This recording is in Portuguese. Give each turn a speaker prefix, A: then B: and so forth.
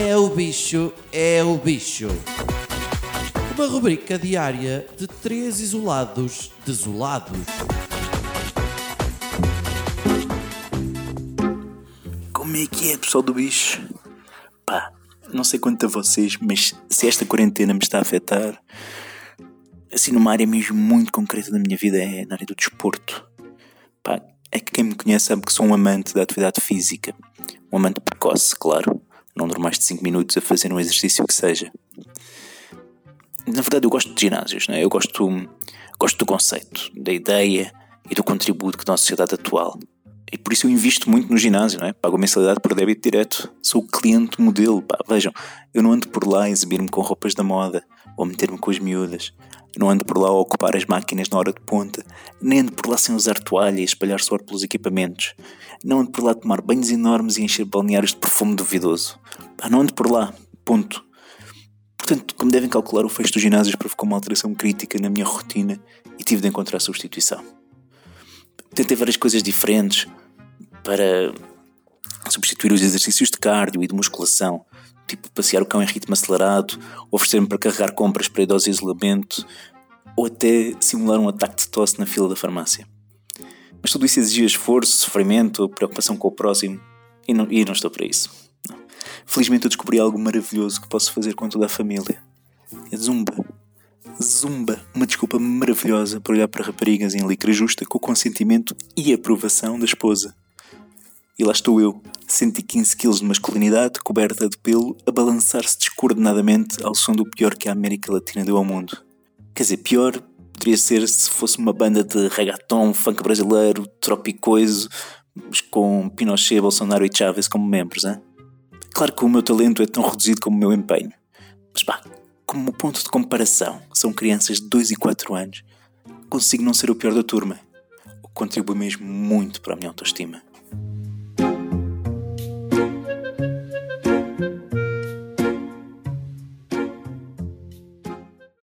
A: É o bicho, é o bicho. Uma rubrica diária de três isolados desolados.
B: Como é que é, pessoal do bicho? Pá, não sei quanto a vocês, mas se esta quarentena me está a afetar, assim numa área mesmo muito concreta da minha vida é na área do desporto. Pá, é que quem me conhece sabe que sou um amante da atividade física. Um amante precoce, claro. Não duro mais de 5 minutos a fazer um exercício que seja. Na verdade, eu gosto de ginásios, não é? Eu gosto, gosto do conceito, da ideia e do contributo que dá à sociedade atual. E por isso eu invisto muito no ginásio, não é? Pago a mensalidade por débito direto. Sou cliente modelo, pá. Vejam, eu não ando por lá a exibir-me com roupas da moda ou meter-me com as miúdas. Não ando por lá a ocupar as máquinas na hora de ponta. Nem ando por lá sem usar toalha e espalhar suor pelos equipamentos. Não ando por lá a tomar banhos enormes e encher balneários de perfume duvidoso. Pá, não ando por lá. Ponto. Portanto, como devem calcular, o fecho dos ginásios provocou uma alteração crítica na minha rotina e tive de encontrar substituição. Tentei várias coisas diferentes para substituir os exercícios de cardio e de musculação, tipo passear o cão em ritmo acelerado, oferecer-me para carregar compras para idosos em isolamento, ou até simular um ataque de tosse na fila da farmácia. Mas tudo isso exigia esforço, sofrimento, preocupação com o próximo, e não, e não estou para isso. Felizmente eu descobri algo maravilhoso que posso fazer com toda a família. É zumba. Zumba, uma desculpa maravilhosa para olhar para raparigas em licra justa com o consentimento e aprovação da esposa. E lá estou eu, 115 kg de masculinidade, coberta de pelo, a balançar-se descoordenadamente ao som do pior que a América Latina deu ao mundo. Quer dizer, pior poderia ser se fosse uma banda de reggaeton, funk brasileiro, tropicoiso, com Pinochet, Bolsonaro e Chávez como membros, hein? Claro que o meu talento é tão reduzido como o meu empenho. Mas pá, como ponto de comparação são crianças de 2 e 4 anos, consigo não ser o pior da turma, o que contribui mesmo muito para a minha autoestima.